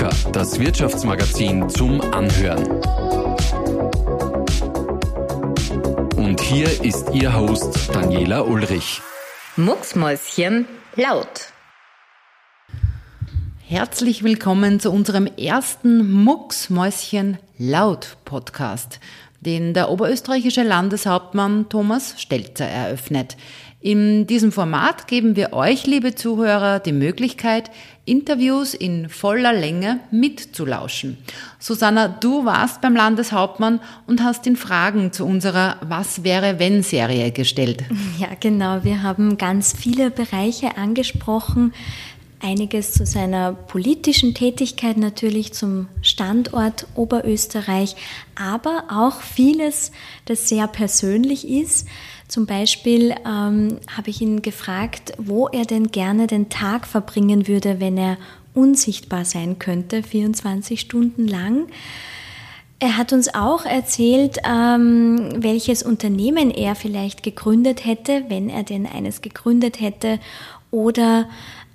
Macher, das Wirtschaftsmagazin zum Anhören. Und hier ist Ihr Host Daniela Ulrich. Mucksmäuschen laut. Herzlich willkommen zu unserem ersten Mucksmäuschen laut Podcast, den der oberösterreichische Landeshauptmann Thomas Stelzer eröffnet. In diesem Format geben wir euch, liebe Zuhörer, die Möglichkeit, Interviews in voller Länge mitzulauschen. Susanna, du warst beim Landeshauptmann und hast ihn Fragen zu unserer Was wäre wenn Serie gestellt. Ja, genau. Wir haben ganz viele Bereiche angesprochen. Einiges zu seiner politischen Tätigkeit, natürlich zum Standort Oberösterreich, aber auch vieles, das sehr persönlich ist. Zum Beispiel ähm, habe ich ihn gefragt, wo er denn gerne den Tag verbringen würde, wenn er unsichtbar sein könnte, 24 Stunden lang. Er hat uns auch erzählt, ähm, welches Unternehmen er vielleicht gegründet hätte, wenn er denn eines gegründet hätte, oder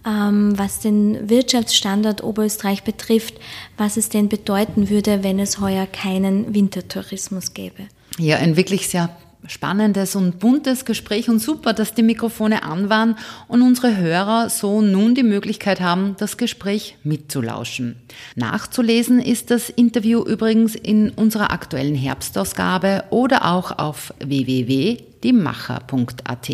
ähm, was den Wirtschaftsstandort Oberösterreich betrifft, was es denn bedeuten würde, wenn es heuer keinen Wintertourismus gäbe. Ja, ein wirklich sehr spannendes und buntes Gespräch und super, dass die Mikrofone an waren und unsere Hörer so nun die Möglichkeit haben, das Gespräch mitzulauschen. Nachzulesen ist das Interview übrigens in unserer aktuellen Herbstausgabe oder auch auf www.diemacher.at.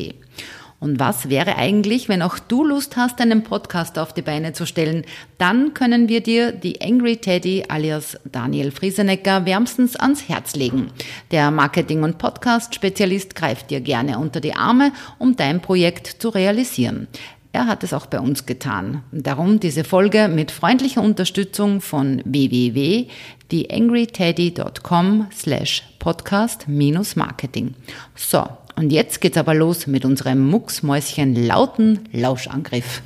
Und was wäre eigentlich, wenn auch du Lust hast, einen Podcast auf die Beine zu stellen? Dann können wir dir die Angry Teddy alias Daniel Friesenecker wärmstens ans Herz legen. Der Marketing- und Podcast-Spezialist greift dir gerne unter die Arme, um dein Projekt zu realisieren. Er hat es auch bei uns getan. Darum diese Folge mit freundlicher Unterstützung von www.theangryteddy.com slash podcast minus Marketing. So, und jetzt geht's aber los mit unserem Mucksmäuschen lauten Lauschangriff.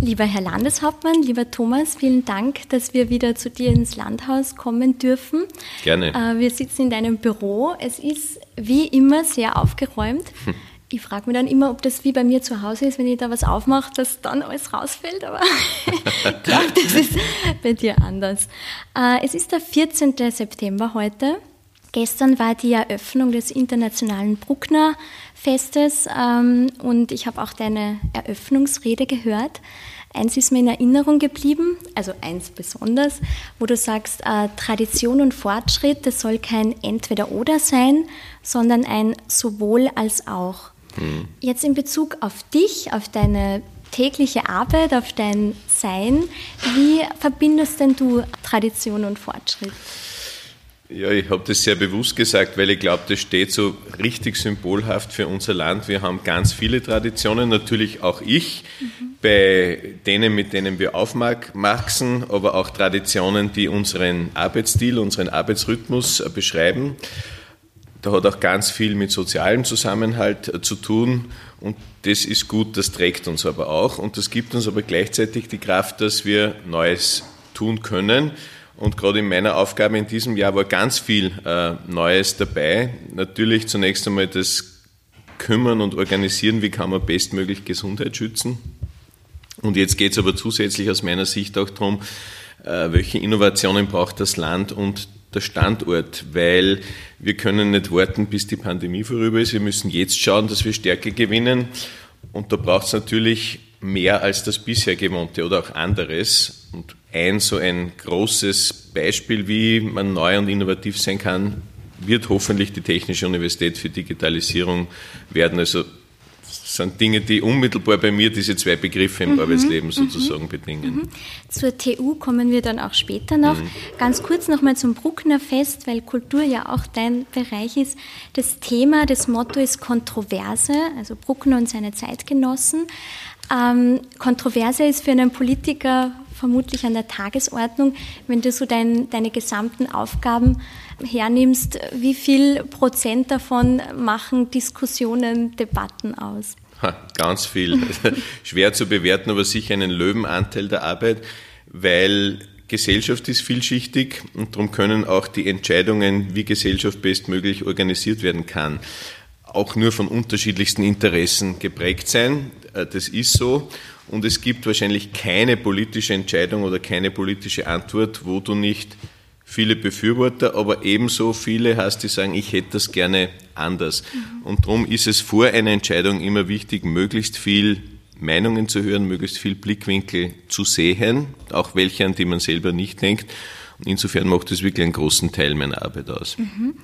Lieber Herr Landeshauptmann, lieber Thomas, vielen Dank, dass wir wieder zu dir ins Landhaus kommen dürfen. Gerne. Äh, wir sitzen in deinem Büro. Es ist wie immer sehr aufgeräumt. Hm. Ich frage mich dann immer, ob das wie bei mir zu Hause ist, wenn ich da was aufmache, dass dann alles rausfällt. Aber ich glaube, das ist bei dir anders. Äh, es ist der 14. September heute. Gestern war die Eröffnung des Internationalen Bruckner Festes ähm, und ich habe auch deine Eröffnungsrede gehört. Eins ist mir in Erinnerung geblieben, also eins besonders, wo du sagst, äh, Tradition und Fortschritt, das soll kein Entweder-Oder sein, sondern ein sowohl als auch. Mhm. Jetzt in Bezug auf dich, auf deine tägliche Arbeit, auf dein Sein, wie verbindest denn du Tradition und Fortschritt? Ja, ich habe das sehr bewusst gesagt, weil ich glaube, das steht so richtig symbolhaft für unser Land. Wir haben ganz viele Traditionen, natürlich auch ich, mhm. bei denen, mit denen wir aufwachsen, aber auch Traditionen, die unseren Arbeitsstil, unseren Arbeitsrhythmus äh, beschreiben. Da hat auch ganz viel mit sozialem Zusammenhalt äh, zu tun und das ist gut, das trägt uns aber auch und das gibt uns aber gleichzeitig die Kraft, dass wir Neues tun können und gerade in meiner Aufgabe in diesem Jahr war ganz viel äh, Neues dabei. Natürlich zunächst einmal das Kümmern und Organisieren, wie kann man bestmöglich Gesundheit schützen. Und jetzt geht es aber zusätzlich aus meiner Sicht auch darum, äh, welche Innovationen braucht das Land und der Standort, weil wir können nicht warten, bis die Pandemie vorüber ist. Wir müssen jetzt schauen, dass wir Stärke gewinnen. Und da braucht es natürlich mehr als das bisher Gewohnte oder auch anderes. Und ein so ein großes Beispiel, wie man neu und innovativ sein kann, wird hoffentlich die Technische Universität für Digitalisierung werden. Also sind Dinge, die unmittelbar bei mir diese zwei Begriffe im mhm, Arbeitsleben mhm. sozusagen mhm, bedingen. Mhm. Zur TU kommen wir dann auch später noch. Mhm. Ganz kurz nochmal zum Bruckner Fest, weil Kultur ja auch dein Bereich ist. Das Thema, das Motto ist Kontroverse, also Bruckner und seine Zeitgenossen. Ähm, Kontroverse ist für einen Politiker vermutlich an der Tagesordnung. Wenn du so dein, deine gesamten Aufgaben hernimmst, wie viel Prozent davon machen Diskussionen, Debatten aus? Ha, ganz viel. Schwer zu bewerten, aber sicher einen Löwenanteil der Arbeit, weil Gesellschaft ist vielschichtig und darum können auch die Entscheidungen, wie Gesellschaft bestmöglich organisiert werden kann, auch nur von unterschiedlichsten Interessen geprägt sein. Äh, das ist so. Und es gibt wahrscheinlich keine politische Entscheidung oder keine politische Antwort, wo du nicht viele Befürworter, aber ebenso viele hast, die sagen, ich hätte das gerne anders. Mhm. Und darum ist es vor einer Entscheidung immer wichtig, möglichst viel Meinungen zu hören, möglichst viel Blickwinkel zu sehen, auch welche, an die man selber nicht denkt. Und insofern macht das wirklich einen großen Teil meiner Arbeit aus. Mhm.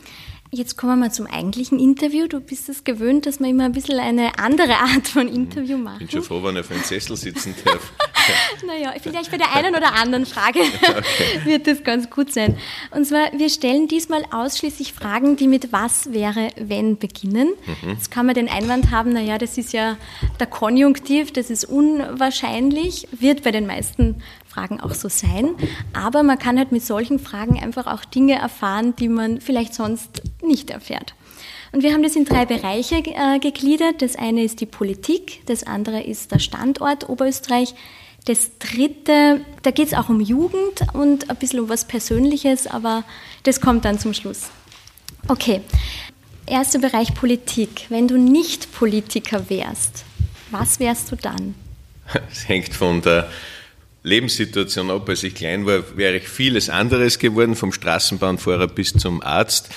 Jetzt kommen wir mal zum eigentlichen Interview. Du bist es gewöhnt, dass wir immer ein bisschen eine andere Art von Interview machen. Ich bin schon froh, wenn ich auf einem Sessel sitzen darf. naja, vielleicht bei der einen oder anderen Frage okay. wird das ganz gut sein. Und zwar, wir stellen diesmal ausschließlich Fragen, die mit was wäre, wenn beginnen. Mhm. Jetzt kann man den Einwand haben, naja, das ist ja der Konjunktiv, das ist unwahrscheinlich, wird bei den meisten Fragen auch so sein. Aber man kann halt mit solchen Fragen einfach auch Dinge erfahren, die man vielleicht sonst nicht erfährt. Und wir haben das in drei Bereiche äh, gegliedert. Das eine ist die Politik, das andere ist der Standort Oberösterreich. Das dritte, da geht es auch um Jugend und ein bisschen um was Persönliches, aber das kommt dann zum Schluss. Okay, erster Bereich Politik. Wenn du nicht Politiker wärst, was wärst du dann? Es hängt von der Lebenssituation ab. Als ich klein war, wäre ich vieles anderes geworden, vom Straßenbahnfahrer bis zum Arzt.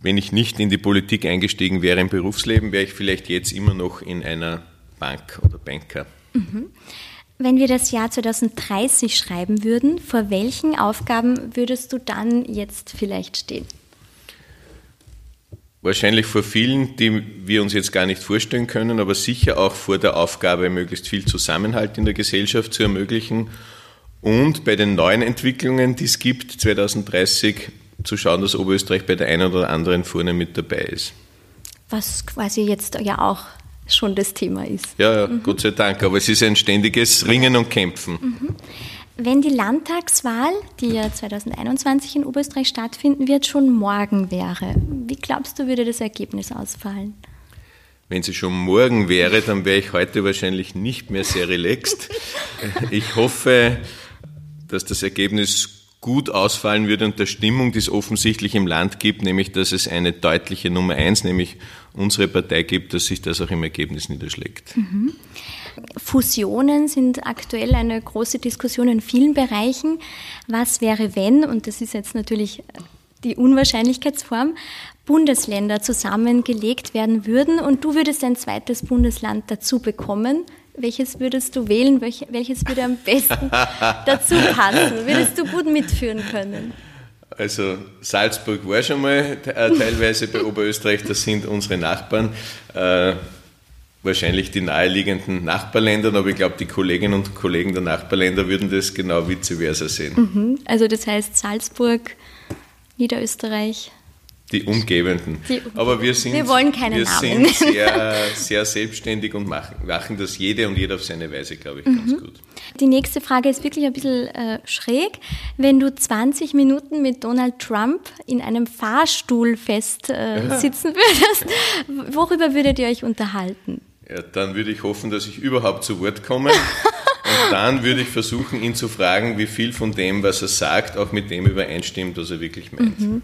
Wenn ich nicht in die Politik eingestiegen wäre im Berufsleben, wäre ich vielleicht jetzt immer noch in einer Bank oder Banker. Mhm. Wenn wir das Jahr 2030 schreiben würden, vor welchen Aufgaben würdest du dann jetzt vielleicht stehen? Wahrscheinlich vor vielen, die wir uns jetzt gar nicht vorstellen können, aber sicher auch vor der Aufgabe, möglichst viel Zusammenhalt in der Gesellschaft zu ermöglichen und bei den neuen Entwicklungen, die es gibt, 2030 zu schauen, dass Oberösterreich bei der einen oder anderen vorne mit dabei ist. Was quasi jetzt ja auch schon das Thema ist. Ja, ja mhm. Gott sei Dank, aber es ist ein ständiges Ringen und Kämpfen. Mhm. Wenn die Landtagswahl, die ja 2021 in Oberösterreich stattfinden wird, schon morgen wäre, wie glaubst du, würde das Ergebnis ausfallen? Wenn sie schon morgen wäre, dann wäre ich heute wahrscheinlich nicht mehr sehr relaxed. Ich hoffe, dass das Ergebnis gut ausfallen würde und der Stimmung, die es offensichtlich im Land gibt, nämlich dass es eine deutliche Nummer eins, nämlich unsere Partei gibt, dass sich das auch im Ergebnis niederschlägt. Mhm. Fusionen sind aktuell eine große Diskussion in vielen Bereichen. Was wäre, wenn, und das ist jetzt natürlich die Unwahrscheinlichkeitsform, Bundesländer zusammengelegt werden würden und du würdest ein zweites Bundesland dazu bekommen. Welches würdest du wählen? Welches würde am besten dazu passen? Würdest du gut mitführen können? Also Salzburg war schon mal äh, teilweise bei Oberösterreich, das sind unsere Nachbarn. Äh, wahrscheinlich die naheliegenden Nachbarländer, aber ich glaube, die Kolleginnen und Kollegen der Nachbarländer würden das genau vice versa sehen. Mhm. Also das heißt Salzburg, Niederösterreich. Die Umgebenden. Die, aber wir sind, wir wollen keine wir Namen. sind sehr, sehr selbstständig und machen, machen das jede und jeder auf seine Weise, glaube ich, mhm. ganz gut. Die nächste Frage ist wirklich ein bisschen äh, schräg. Wenn du 20 Minuten mit Donald Trump in einem Fahrstuhl fest äh, sitzen würdest, worüber würdet ihr euch unterhalten? Ja, dann würde ich hoffen, dass ich überhaupt zu Wort komme. Und dann würde ich versuchen, ihn zu fragen, wie viel von dem, was er sagt, auch mit dem übereinstimmt, was er wirklich meint. Mhm.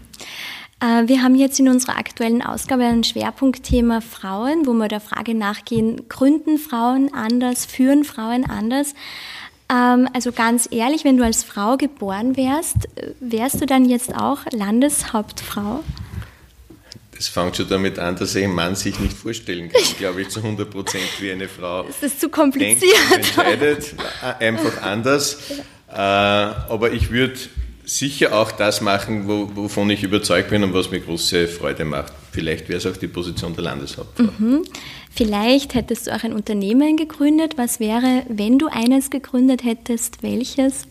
Äh, wir haben jetzt in unserer aktuellen Ausgabe ein Schwerpunktthema Frauen, wo wir der Frage nachgehen, gründen Frauen anders, führen Frauen anders? Ähm, also ganz ehrlich, wenn du als Frau geboren wärst, wärst du dann jetzt auch Landeshauptfrau? Das fängt schon damit an, dass ein Mann sich nicht vorstellen kann, glaube ich, zu 100 Prozent wie eine Frau. Das ist zu kompliziert. Denkt, entscheidet einfach anders. Äh, aber ich würde sicher auch das machen, wovon ich überzeugt bin und was mir große Freude macht. Vielleicht wäre es auch die Position der Landeshauptfrau. Mhm. Vielleicht hättest du auch ein Unternehmen gegründet. Was wäre, wenn du eines gegründet hättest? Welches?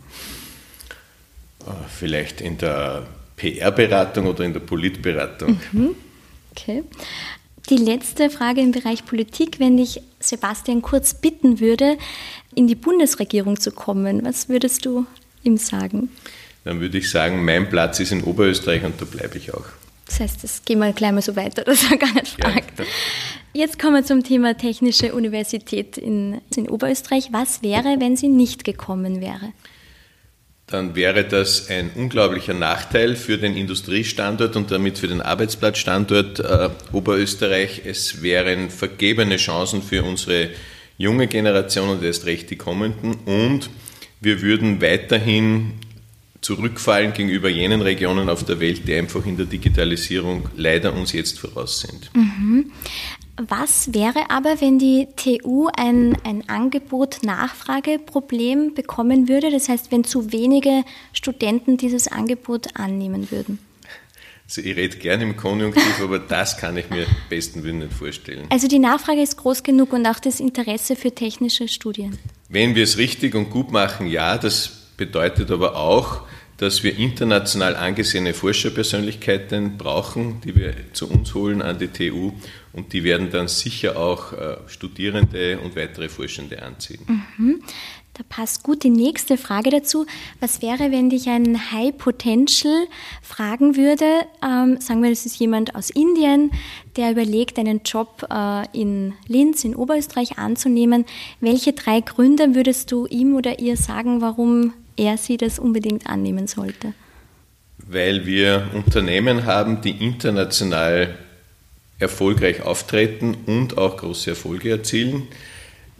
Ah, vielleicht in der PR-Beratung oder in der Politberatung. Mhm. Okay. Die letzte Frage im Bereich Politik, wenn ich Sebastian Kurz bitten würde, in die Bundesregierung zu kommen, was würdest du ihm sagen? Dann würde ich sagen, mein Platz ist in Oberösterreich und da bleibe ich auch. Das heißt, das gehen wir gleich mal so weiter, dass er gar nicht fragt. Ja. Jetzt kommen wir zum Thema Technische Universität in, in Oberösterreich. Was wäre, wenn sie nicht gekommen wäre? dann wäre das ein unglaublicher Nachteil für den Industriestandort und damit für den Arbeitsplatzstandort äh, Oberösterreich. Es wären vergebene Chancen für unsere junge Generation und erst recht die kommenden. Und wir würden weiterhin zurückfallen gegenüber jenen Regionen auf der Welt, die einfach in der Digitalisierung leider uns jetzt voraus sind. Mhm. Was wäre aber, wenn die TU ein, ein Angebot-Nachfrage-Problem bekommen würde? Das heißt, wenn zu wenige Studenten dieses Angebot annehmen würden? Also ich rede gerne im Konjunktiv, aber das kann ich mir besten Willen nicht vorstellen. Also die Nachfrage ist groß genug und auch das Interesse für technische Studien. Wenn wir es richtig und gut machen, ja, das bedeutet aber auch, dass wir international angesehene Forscherpersönlichkeiten brauchen, die wir zu uns holen an die TU und die werden dann sicher auch äh, Studierende und weitere Forschende anziehen. Mhm. Da passt gut die nächste Frage dazu. Was wäre, wenn dich ein High Potential fragen würde? Ähm, sagen wir, das ist jemand aus Indien, der überlegt, einen Job äh, in Linz, in Oberösterreich anzunehmen. Welche drei Gründe würdest du ihm oder ihr sagen, warum er sie das unbedingt annehmen sollte? Weil wir Unternehmen haben, die international erfolgreich auftreten und auch große Erfolge erzielen,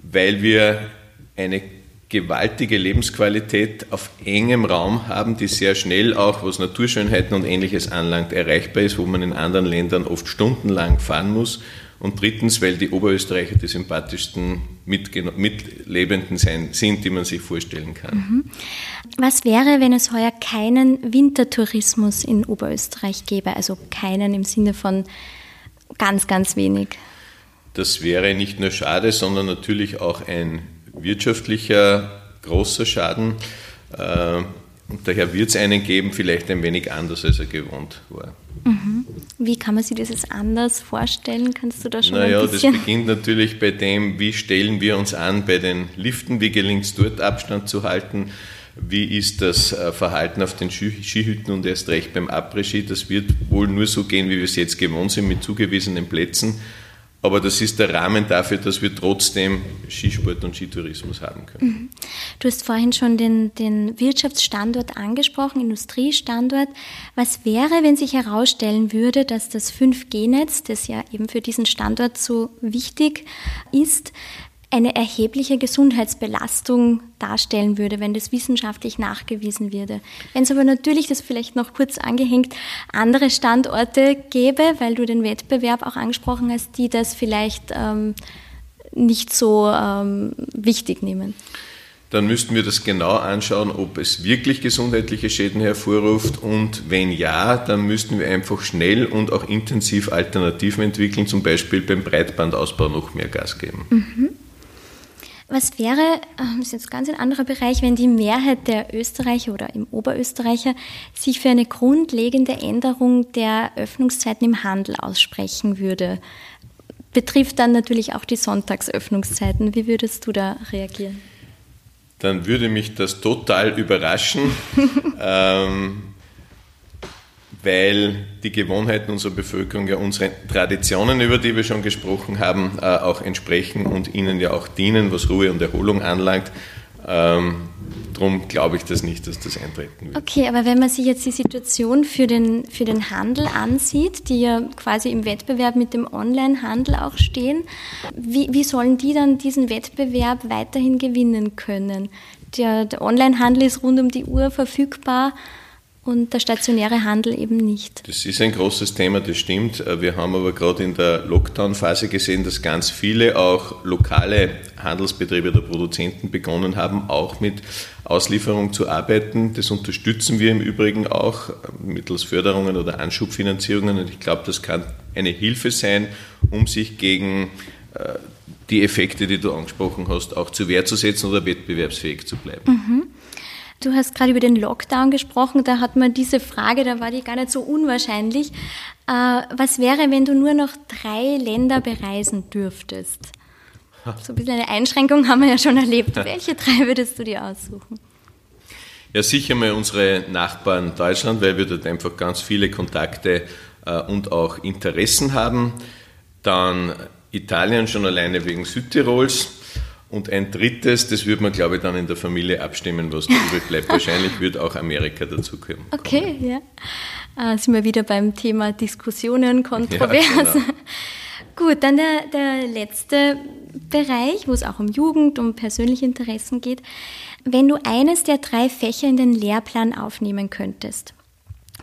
weil wir eine gewaltige Lebensqualität auf engem Raum haben, die sehr schnell auch, was Naturschönheiten und ähnliches anlangt, erreichbar ist, wo man in anderen Ländern oft stundenlang fahren muss und drittens, weil die Oberösterreicher die sympathischsten Mitlebenden sein, sind, die man sich vorstellen kann. Mhm. Was wäre, wenn es heuer keinen Wintertourismus in Oberösterreich gäbe? Also keinen im Sinne von ganz, ganz wenig. Das wäre nicht nur schade, sondern natürlich auch ein wirtschaftlicher großer Schaden. Äh, und daher wird es einen geben, vielleicht ein wenig anders, als er gewohnt war. Mhm. Wie kann man sich das anders vorstellen? Kannst du da schon naja, ein bisschen... das beginnt natürlich bei dem, wie stellen wir uns an bei den Liften, wie gelingt es dort Abstand zu halten, wie ist das äh, Verhalten auf den Skihütten und erst recht beim Après-Ski. Das wird wohl nur so gehen, wie wir es jetzt gewohnt sind, mit zugewiesenen Plätzen. Aber das ist der Rahmen dafür, dass wir trotzdem Skisport und Skitourismus haben können. Mhm. Du hast vorhin schon den, den Wirtschaftsstandort angesprochen, Industriestandort. Was wäre, wenn sich herausstellen würde, dass das 5G-Netz, das ja eben für diesen Standort so wichtig ist, eine erhebliche Gesundheitsbelastung darstellen würde, wenn das wissenschaftlich nachgewiesen würde. Wenn es aber natürlich, das vielleicht noch kurz angehängt, andere Standorte gäbe, weil du den Wettbewerb auch angesprochen hast, die das vielleicht ähm, nicht so ähm, wichtig nehmen. Dann müssten wir das genau anschauen, ob es wirklich gesundheitliche Schäden hervorruft und wenn ja, dann müssten wir einfach schnell und auch intensiv Alternativen entwickeln, zum Beispiel beim Breitbandausbau noch mehr Gas geben. Mhm. Was wäre, ähm, das ist jetzt ganz ein anderer Bereich, wenn die Mehrheit der Österreicher oder im Oberösterreicher sich für eine grundlegende Änderung der Öffnungszeiten im Handel aussprechen würde? Betrifft dann natürlich auch die Sonntagsöffnungszeiten. Wie würdest du da reagieren? Dann würde mich das total überraschen. ähm, weil die Gewohnheiten unserer Bevölkerung ja unseren Traditionen, über die wir schon gesprochen haben, äh, auch entsprechen und ihnen ja auch dienen, was Ruhe und Erholung anlangt. Ähm, Darum glaube ich das nicht, dass das eintreten wird. Okay, aber wenn man sich jetzt die Situation für den, für den Handel ansieht, die ja quasi im Wettbewerb mit dem Online-Handel auch stehen, wie, wie sollen die dann diesen Wettbewerb weiterhin gewinnen können? Der, der Online-Handel ist rund um die Uhr verfügbar und der stationäre Handel eben nicht. Das ist ein großes Thema, das stimmt. Wir haben aber gerade in der Lockdown-Phase gesehen, dass ganz viele auch lokale Handelsbetriebe oder Produzenten begonnen haben, auch mit Auslieferung zu arbeiten. Das unterstützen wir im Übrigen auch mittels Förderungen oder Anschubfinanzierungen. Und ich glaube, das kann eine Hilfe sein, um sich gegen äh, die Effekte, die du angesprochen hast, auch zur Wehr zu setzen oder wettbewerbsfähig zu bleiben. Mhm. Du hast gerade über den Lockdown gesprochen, da hat man diese Frage, da war die gar nicht so unwahrscheinlich. Äh, was wäre, wenn du nur noch drei Länder bereisen dürftest? So ein bisschen eine Einschränkung haben wir ja schon erlebt. Welche drei würdest du dir aussuchen? Ja, sicher mal unsere Nachbarn Deutschland, weil wir dort einfach ganz viele Kontakte äh, und auch Interessen haben. Dann Italien schon alleine wegen Südtirols. Und ein drittes, das würde man, glaube ich, dann in der Familie abstimmen, was da übrig bleibt. Wahrscheinlich wird auch Amerika dazukommen. Okay, ja. Äh, sind wir wieder beim Thema Diskussionen, Kontroversen. Ja, genau. Gut, dann der, der letzte Bereich, wo es auch um Jugend, um persönliche Interessen geht. Wenn du eines der drei Fächer in den Lehrplan aufnehmen könntest,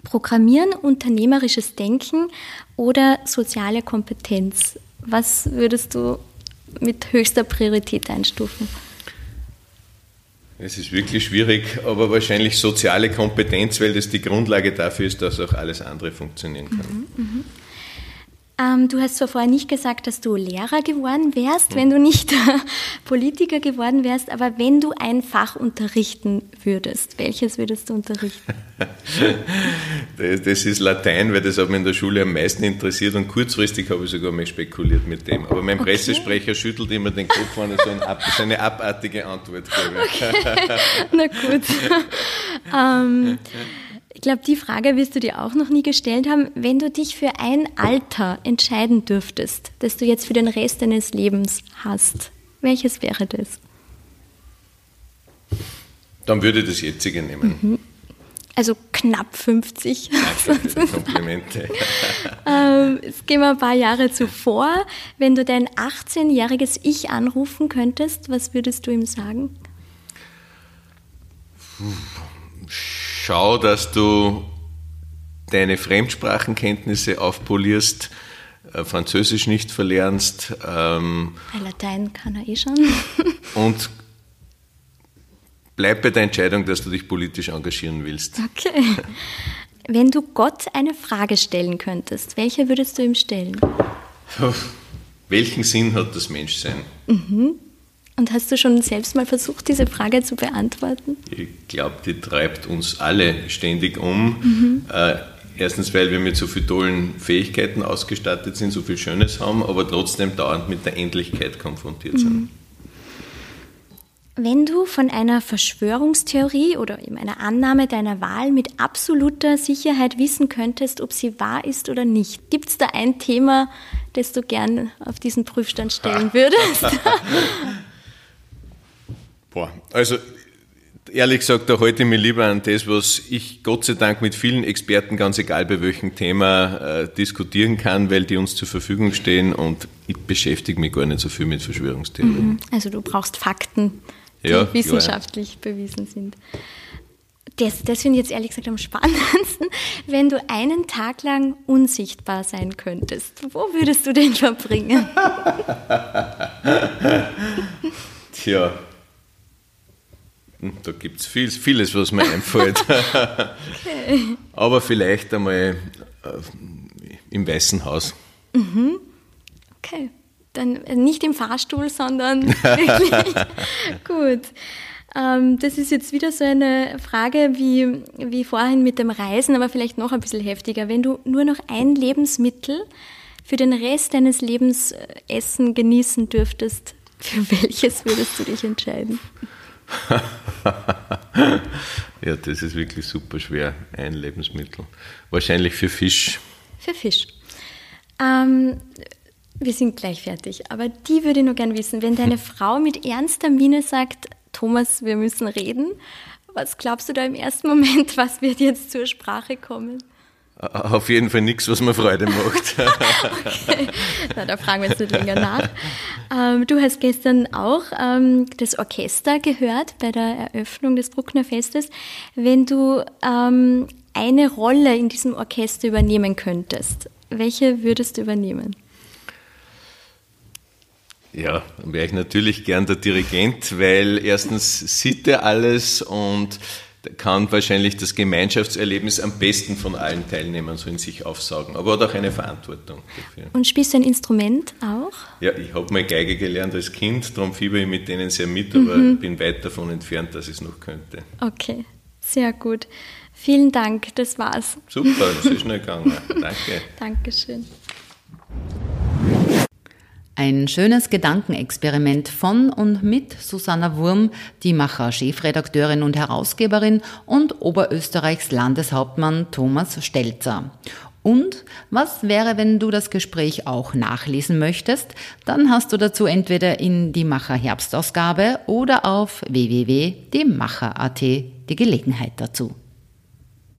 Programmieren, unternehmerisches Denken oder soziale Kompetenz, was würdest du mit höchster Priorität einstufen? Es ist wirklich schwierig, aber wahrscheinlich soziale Kompetenz, weil das die Grundlage dafür ist, dass auch alles andere funktionieren kann. Mhm, mh. Ähm, du hast zwar vorher nicht gesagt, dass du Lehrer geworden wärst, wenn du nicht Politiker geworden wärst, aber wenn du ein Fach unterrichten würdest, welches würdest du unterrichten? das ist Latein, weil das hat mich in der Schule am meisten interessiert und kurzfristig habe ich sogar mal spekuliert mit dem. Aber mein okay. Pressesprecher schüttelt immer den Kopf, wenn ich so, ein, so eine abartige Antwort gebe. Okay. Na gut. ähm, glaube, die Frage wirst du dir auch noch nie gestellt haben. Wenn du dich für ein Alter entscheiden dürftest, das du jetzt für den Rest deines Lebens hast, welches wäre das? Dann würde ich das jetzige nehmen. Mhm. Also knapp 50. Danke für die Komplimente. ähm, jetzt gehen wir ein paar Jahre zuvor. Wenn du dein 18-jähriges Ich anrufen könntest, was würdest du ihm sagen? Schau, dass du deine Fremdsprachenkenntnisse aufpolierst, äh, Französisch nicht verlernst. Ähm, Latein kann er eh schon. und bleib bei der Entscheidung, dass du dich politisch engagieren willst. Okay. Wenn du Gott eine Frage stellen könntest, welche würdest du ihm stellen? Welchen Sinn hat das Menschsein? Mhm. Und hast du schon selbst mal versucht, diese Frage zu beantworten? Ich glaube, die treibt uns alle ständig um. Mhm. Äh, erstens, weil wir mit so vielen tollen Fähigkeiten ausgestattet sind, so viel Schönes haben, aber trotzdem dauernd mit der Endlichkeit konfrontiert sind. Mhm. Wenn du von einer Verschwörungstheorie oder eben einer Annahme deiner Wahl mit absoluter Sicherheit wissen könntest, ob sie wahr ist oder nicht, gibt es da ein Thema, das du gern auf diesen Prüfstand stellen würdest? Boah, also ehrlich gesagt, da halte ich mich lieber an das, was ich Gott sei Dank mit vielen Experten, ganz egal bei welchem Thema, äh, diskutieren kann, weil die uns zur Verfügung stehen und ich beschäftige mich gar nicht so viel mit Verschwörungstheorien. Mhm. Also du brauchst Fakten, die ja, wissenschaftlich klar. bewiesen sind. Das, das finde ich jetzt ehrlich gesagt am spannendsten. Wenn du einen Tag lang unsichtbar sein könntest, wo würdest du den verbringen? Tja, da gibt es viel, vieles, was mir einfällt. okay. Aber vielleicht einmal äh, im Weißen Haus. Mhm. Okay. Dann nicht im Fahrstuhl, sondern wirklich. Gut. Ähm, das ist jetzt wieder so eine Frage wie, wie vorhin mit dem Reisen, aber vielleicht noch ein bisschen heftiger. Wenn du nur noch ein Lebensmittel für den Rest deines Lebens äh, essen, genießen dürftest, für welches würdest du dich entscheiden? ja, das ist wirklich super schwer. Ein Lebensmittel. Wahrscheinlich für Fisch. Für Fisch. Ähm, wir sind gleich fertig, aber die würde ich nur gern wissen. Wenn deine Frau mit ernster Miene sagt, Thomas, wir müssen reden, was glaubst du da im ersten Moment, was wird jetzt zur Sprache kommen? Auf jeden Fall nichts, was mir Freude macht. okay. Na, da fragen wir jetzt nicht länger nach. Ähm, du hast gestern auch ähm, das Orchester gehört bei der Eröffnung des Bruckner Festes. Wenn du ähm, eine Rolle in diesem Orchester übernehmen könntest, welche würdest du übernehmen? Ja, wäre ich natürlich gern der Dirigent, weil erstens sieht er alles und kann wahrscheinlich das Gemeinschaftserlebnis am besten von allen Teilnehmern so in sich aufsaugen, aber hat auch eine Verantwortung dafür. Und spielst du ein Instrument auch? Ja, ich habe mal Geige gelernt als Kind, darum fieber ich mit denen sehr mit, aber mhm. bin weit davon entfernt, dass ich es noch könnte. Okay, sehr gut. Vielen Dank, das war's. Super, das ist schnell gegangen. Danke. Dankeschön. Ein schönes Gedankenexperiment von und mit Susanna Wurm, die Macher Chefredakteurin und Herausgeberin und Oberösterreichs Landeshauptmann Thomas Stelzer. Und was wäre, wenn du das Gespräch auch nachlesen möchtest? Dann hast du dazu entweder in die Macher Herbstausgabe oder auf www.demacher.at die Gelegenheit dazu.